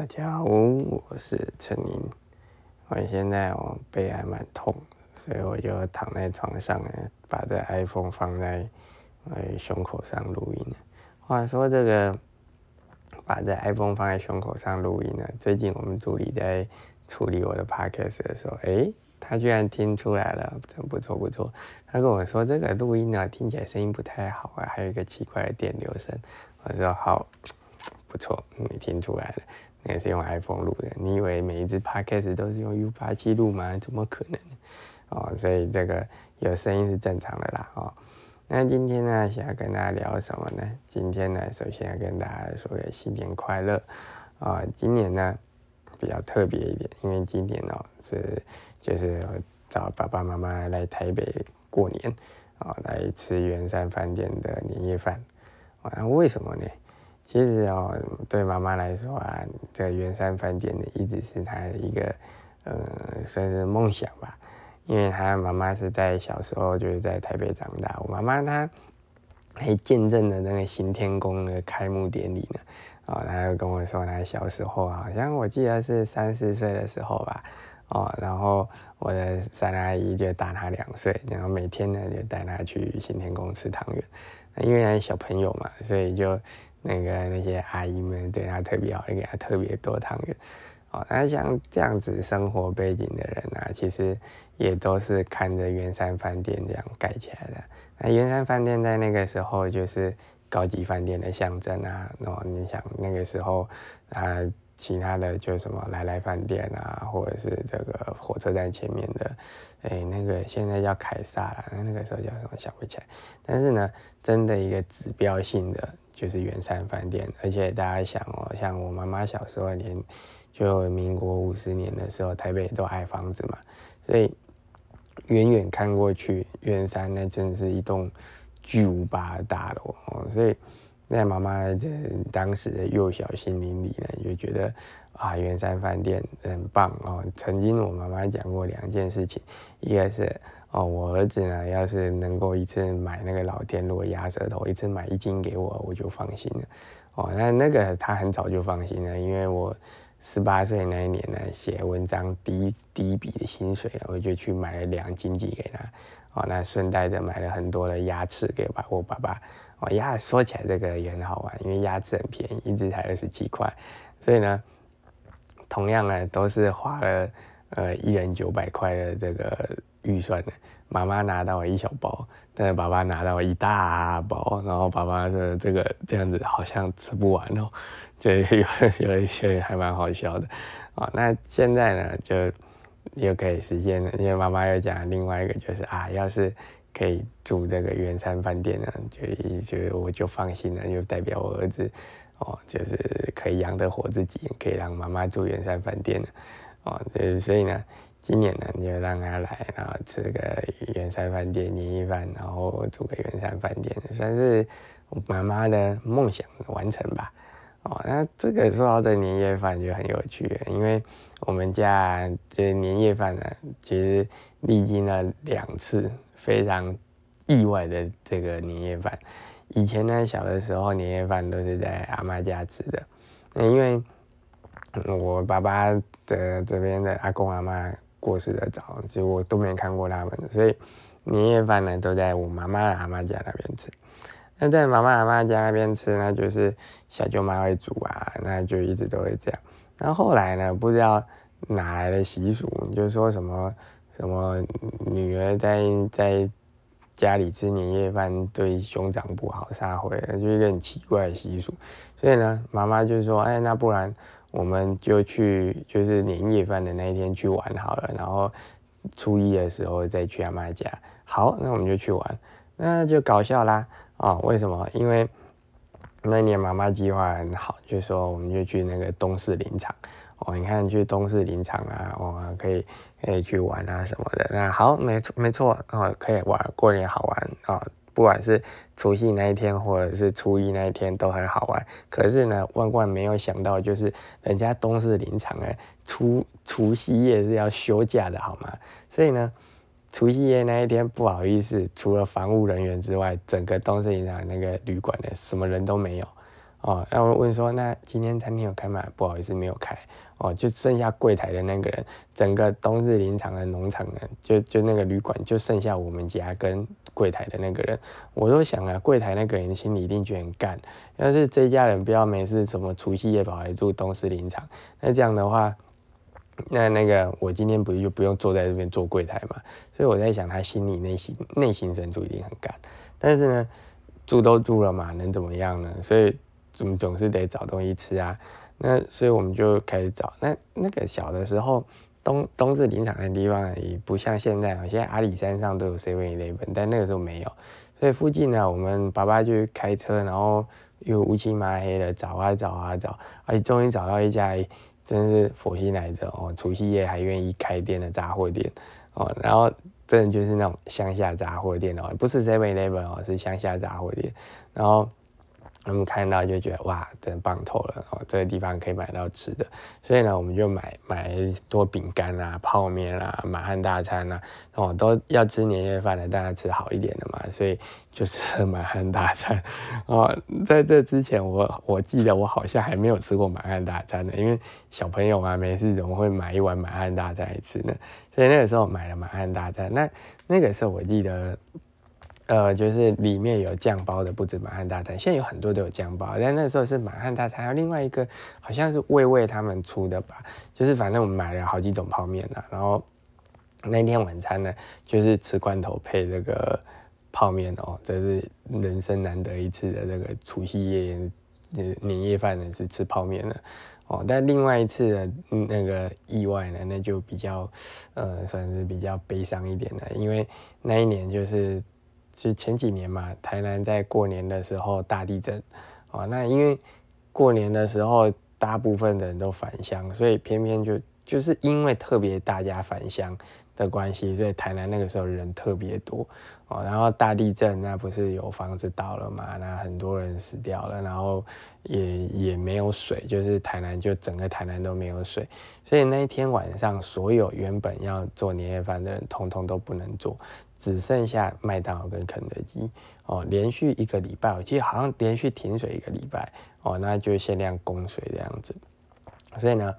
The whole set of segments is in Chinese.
大家好，我是陈宁。我现在我背还蛮痛，所以我就躺在床上呢，把这 iPhone 放在呃胸口上录音。话说这个把这 iPhone 放在胸口上录音呢，最近我们助理在处理我的 Podcast 的时候，哎，他居然听出来了，真不错不错。他跟我说这个录音呢听起来声音不太好啊，还有一个奇怪的电流声。我说好。不错，你听出来了，那个是用 iPhone 录的。你以为每一只 Podcast 都是用 U 八七录吗？怎么可能？哦，所以这个有声音是正常的啦。哦，那今天呢，想要跟大家聊什么呢？今天呢，首先要跟大家说个新年快乐。啊，今年呢比较特别一点，因为今年哦是就是找爸爸妈妈来台北过年，啊，来吃圆山饭店的年夜饭。啊，为什么呢？其实哦，对妈妈来说啊，这个圆山饭店呢，一直是她一个，呃，算是梦想吧。因为她妈妈是在小时候就是在台北长大，我妈妈她还见证了那个新天宫的开幕典礼呢。哦，她就跟我说，她小时候好像我记得是三四岁的时候吧。哦，然后我的三阿姨就大她两岁，然后每天呢就带她去新天宫吃汤圆。因为小朋友嘛，所以就。那个那些阿姨们对他特别好，也给他特别多汤圆。哦，那像这样子生活背景的人啊，其实也都是看着圆山饭店这样盖起来的。那圆山饭店在那个时候就是高级饭店的象征啊。哦，你想那个时候啊，其他的就什么来来饭店啊，或者是这个火车站前面的，哎，那个现在叫凯撒了，那那个时候叫什么想不起来。但是呢，真的一个指标性的。就是圆山饭店，而且大家想哦，像我妈妈小时候年，就民国五十年的时候，台北都矮房子嘛，所以远远看过去，圆山那真是一栋巨无霸的大楼哦，所以在妈妈这当时的幼小心灵里呢，就觉得啊，圆山饭店很棒哦。曾经我妈妈讲过两件事情，一个是。哦，我儿子呢，要是能够一次买那个老天螺鸭舌头，一次买一斤给我，我就放心了。哦，那那个他很早就放心了，因为我十八岁那一年呢，写文章第一第一笔的薪水，我就去买了两斤鸡给他。哦，那顺带着买了很多的鸭翅给爸我爸爸。哦，鸭说起来这个也很好玩，因为鸭翅很便宜，一只才二十七块，所以呢，同样呢都是花了呃一人九百块的这个。预算的，妈妈拿到了一小包，但是爸爸拿到了一大包，然后爸爸说这个这样子好像吃不完哦，就有有一些还蛮好笑的啊。那现在呢，就又可以实现了，因为妈妈又讲另外一个就是啊，要是可以住这个圆山饭店呢，就就我就放心了，就代表我儿子哦，就是可以养得活自己，可以让妈妈住圆山饭店了哦，就是所以呢。今年呢，就让他来，然后吃个圆山饭店年夜饭，然后住个圆山饭店，算是妈妈的梦想完成吧。哦，那这个说到这年夜饭就很有趣，因为我们家这年夜饭呢，其实历经了两次非常意外的这个年夜饭。以前呢，小的时候年夜饭都是在阿妈家吃的，那因为我爸爸的这边的阿公阿妈。过世的早，其实我都没看过他们，所以年夜饭呢都在我妈妈阿妈家那边吃。那在妈妈阿妈家那边吃呢，就是小舅妈会煮啊，那就一直都会这样。那后来呢，不知道哪来的习俗，就说什么什么女儿在在家里吃年夜饭对兄长不好，撒回，就一个很奇怪的习俗。所以呢，妈妈就说：“哎，那不然。”我们就去，就是年夜饭的那一天去玩好了，然后初一的时候再去阿妈家。好，那我们就去玩，那就搞笑啦啊！为什么？因为那年妈妈计划很好，就说我们就去那个东势林场哦，你看去东势林场啊，哦，可以可以去玩啊什么的。那好，没错没错哦，可以玩，过年好玩啊。不管是除夕那一天，或者是初一那一天，都很好玩。可是呢，万万没有想到，就是人家东势林场哎，除除夕夜是要休假的，好吗？所以呢，除夕夜那一天，不好意思，除了防务人员之外，整个东势林场那个旅馆呢，什么人都没有哦，然后问说，那今天餐厅有开吗？不好意思，没有开。哦，就剩下柜台的那个人，整个冬日林场的农场呢，就就那个旅馆就剩下我们家跟柜台的那个人。我都想啊，柜台那个人心里一定觉得很干。要是这家人不要没事，什么除夕夜跑来住东日林场，那这样的话，那那个我今天不就不用坐在这边做柜台嘛？所以我在想，他心里内心内心深处一定很干。但是呢，住都住了嘛，能怎么样呢？所以总总是得找东西吃啊。那所以我们就开始找。那那个小的时候，冬冬日林场的地方也不像现在啊。现在阿里山上都有 Seven Eleven，但那个时候没有。所以附近呢，我们爸爸就开车，然后又乌漆麻黑的找啊找啊找，而且终于找到一家，真是佛心来着哦！除夕夜还愿意开店的杂货店哦。然后真的就是那种乡下杂货店哦，不是 Seven Eleven 哦，是乡下杂货店。然后。我们看到就觉得哇，真棒透了哦！这个地方可以买到吃的，所以呢，我们就买买多饼干啊、泡面啊、满汉大餐啊，哦，都要吃年夜饭的，当然吃好一点的嘛，所以就吃满汉大餐哦。在这之前，我我记得我好像还没有吃过满汉大餐呢，因为小朋友啊，没事怎么会买一碗满汉大餐来吃呢？所以那个时候买了满汉大餐，那那个时候我记得。呃，就是里面有酱包的，不止满汉大餐，现在有很多都有酱包，但那时候是满汉大餐，还有另外一个好像是味味他们出的吧，就是反正我们买了好几种泡面呢，然后那天晚餐呢，就是吃罐头配这个泡面哦，这是人生难得一次的这个除夕夜年夜饭呢是吃泡面的哦，但另外一次的那个意外呢，那就比较呃算是比较悲伤一点的，因为那一年就是。其实前几年嘛，台南在过年的时候大地震，哦，那因为过年的时候大部分人都返乡，所以偏偏就就是因为特别大家返乡的关系，所以台南那个时候人特别多，哦，然后大地震那不是有房子倒了嘛，那很多人死掉了，然后也也没有水，就是台南就整个台南都没有水，所以那一天晚上所有原本要做年夜饭的人，通通都不能做。只剩下麦当劳跟肯德基哦，连续一个礼拜，我记得好像连续停水一个礼拜哦，那就限量供水这样子。所以呢，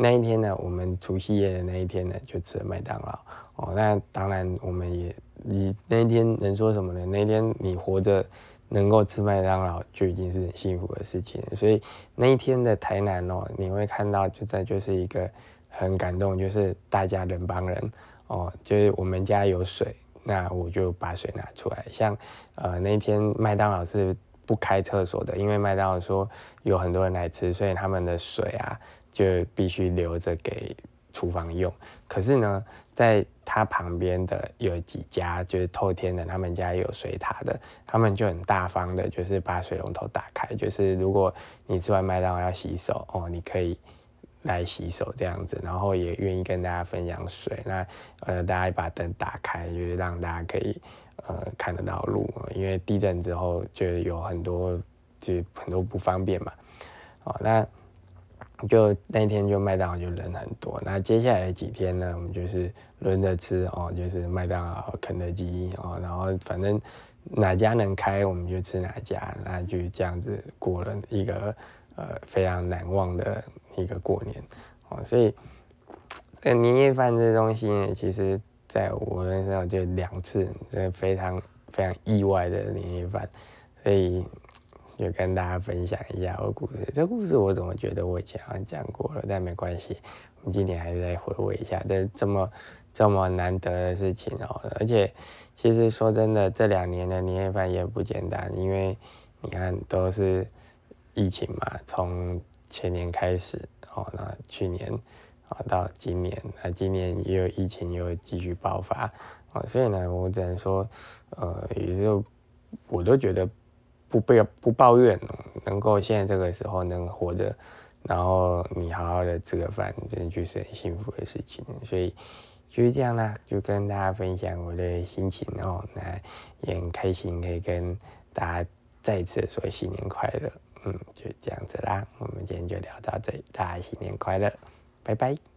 那一天呢，我们除夕夜的那一天呢，就吃了麦当劳哦。那当然，我们也你那一天能说什么呢？那一天你活着能够吃麦当劳，就已经是很幸福的事情。所以那一天的台南哦，你会看到，就在就是一个很感动，就是大家人帮人哦，就是我们家有水。那我就把水拿出来，像呃那天麦当劳是不开厕所的，因为麦当劳说有很多人来吃，所以他们的水啊就必须留着给厨房用。可是呢，在他旁边的有几家就是透天的，他们家有水塔的，他们就很大方的，就是把水龙头打开，就是如果你吃完麦当劳要洗手哦，你可以。来洗手这样子，然后也愿意跟大家分享水。那呃，大家把灯打开，就是让大家可以呃看得到路。因为地震之后就有很多就很多不方便嘛。哦，那就那天就麦当劳就人很多。那接下来几天呢，我们就是轮着吃哦，就是麦当劳、肯德基哦，然后反正哪家能开我们就吃哪家，那就这样子过了一个呃非常难忘的。一个过年哦，所以这年夜饭这东西呢，其实在我身上就两次，这非常非常意外的年夜饭，所以就跟大家分享一下我故事。这故事我怎么觉得我以前好像讲过了，但没关系，我们今天还是再回味一下这这么这么难得的事情哦。而且其实说真的，这两年的年夜饭也不简单，因为你看都是疫情嘛，从前年开始，哦，那去年，啊，到今年，那今年也有疫情，又继续爆发，啊，所以呢，我只能说，呃，也就我都觉得不被不抱怨，能够现在这个时候能活着，然后你好好的吃个饭，真的就是很幸福的事情，所以就是这样啦，就跟大家分享我的心情哦，那也很开心可以跟大家再次说新年快乐。嗯，就这样子啦，我们今天就聊到这里，大家新年快乐，拜拜。